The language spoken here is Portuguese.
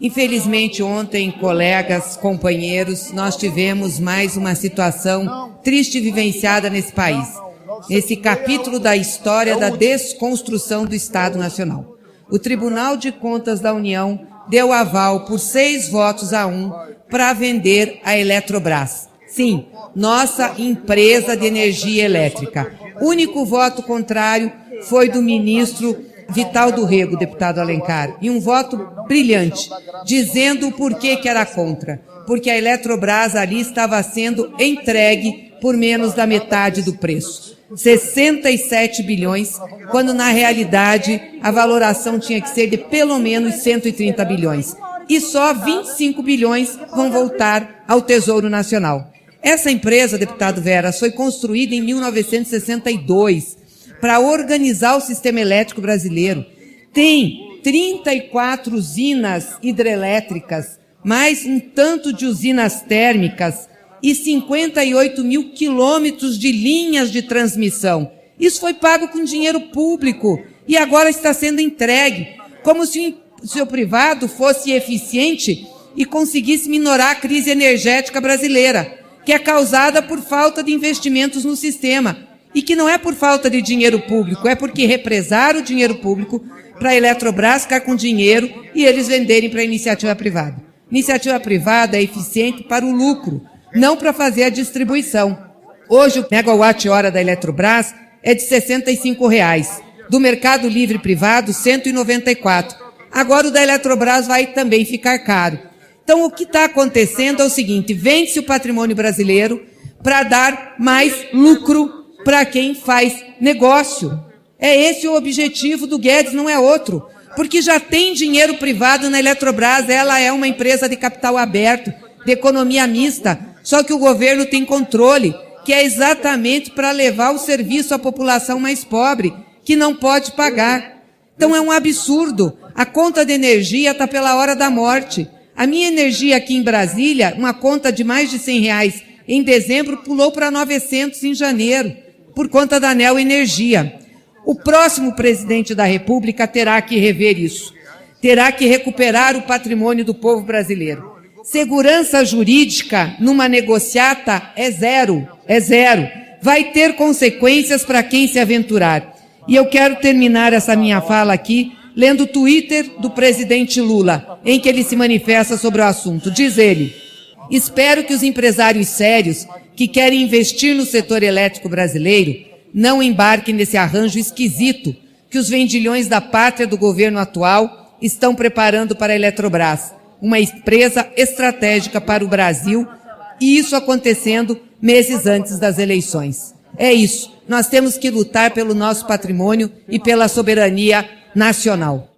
Infelizmente, ontem, colegas, companheiros, nós tivemos mais uma situação triste vivenciada nesse país, nesse capítulo da história da desconstrução do Estado Nacional. O Tribunal de Contas da União deu aval por seis votos a um para vender a Eletrobras. Sim, nossa empresa de energia elétrica. Único voto contrário foi do ministro Vital do Rego, deputado Alencar, e um voto brilhante, dizendo o porquê que era contra. Porque a Eletrobras ali estava sendo entregue por menos da metade do preço. 67 bilhões, quando na realidade a valoração tinha que ser de pelo menos 130 bilhões. E só 25 bilhões vão voltar ao Tesouro Nacional. Essa empresa, deputado Vera, foi construída em 1962 para organizar o sistema elétrico brasileiro. Tem 34 usinas hidrelétricas, mais um tanto de usinas térmicas e 58 mil quilômetros de linhas de transmissão. Isso foi pago com dinheiro público e agora está sendo entregue, como se o seu privado fosse eficiente e conseguisse minorar a crise energética brasileira, que é causada por falta de investimentos no sistema e que não é por falta de dinheiro público, é porque represaram o dinheiro público para a Eletrobras ficar com dinheiro e eles venderem para a iniciativa privada. Iniciativa privada é eficiente para o lucro, não para fazer a distribuição. Hoje o megawatt-hora da Eletrobras é de 65 reais. Do mercado livre privado, 194. Agora o da Eletrobras vai também ficar caro. Então o que está acontecendo é o seguinte, vende-se o patrimônio brasileiro para dar mais lucro para quem faz negócio. É esse o objetivo do Guedes, não é outro. Porque já tem dinheiro privado na Eletrobras, ela é uma empresa de capital aberto, de economia mista. Só que o governo tem controle, que é exatamente para levar o serviço à população mais pobre, que não pode pagar. Então é um absurdo. A conta de energia está pela hora da morte. A minha energia aqui em Brasília, uma conta de mais de 100 reais em dezembro, pulou para 900 em janeiro por conta da Neo Energia. O próximo presidente da República terá que rever isso. Terá que recuperar o patrimônio do povo brasileiro. Segurança jurídica numa negociata é zero, é zero. Vai ter consequências para quem se aventurar. E eu quero terminar essa minha fala aqui lendo o Twitter do presidente Lula, em que ele se manifesta sobre o assunto. Diz ele: Espero que os empresários sérios que querem investir no setor elétrico brasileiro não embarquem nesse arranjo esquisito que os vendilhões da pátria do governo atual estão preparando para a Eletrobras, uma empresa estratégica para o Brasil, e isso acontecendo meses antes das eleições. É isso. Nós temos que lutar pelo nosso patrimônio e pela soberania nacional.